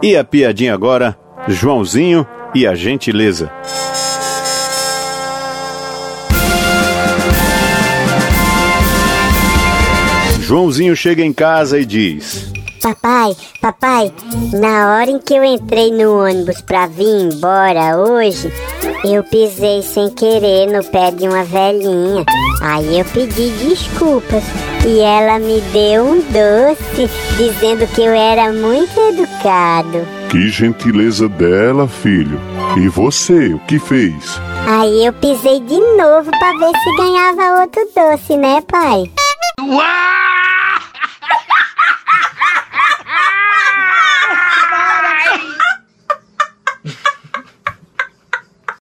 E a piadinha agora, Joãozinho e a gentileza. Joãozinho chega em casa e diz: Papai, papai, na hora em que eu entrei no ônibus pra vir embora hoje, eu pisei sem querer no pé de uma velhinha. Aí eu pedi desculpas e ela me deu um doce dizendo que eu era muito educado. Que gentileza dela, filho. E você, o que fez? Aí eu pisei de novo pra ver se ganhava outro doce, né, pai? Uau!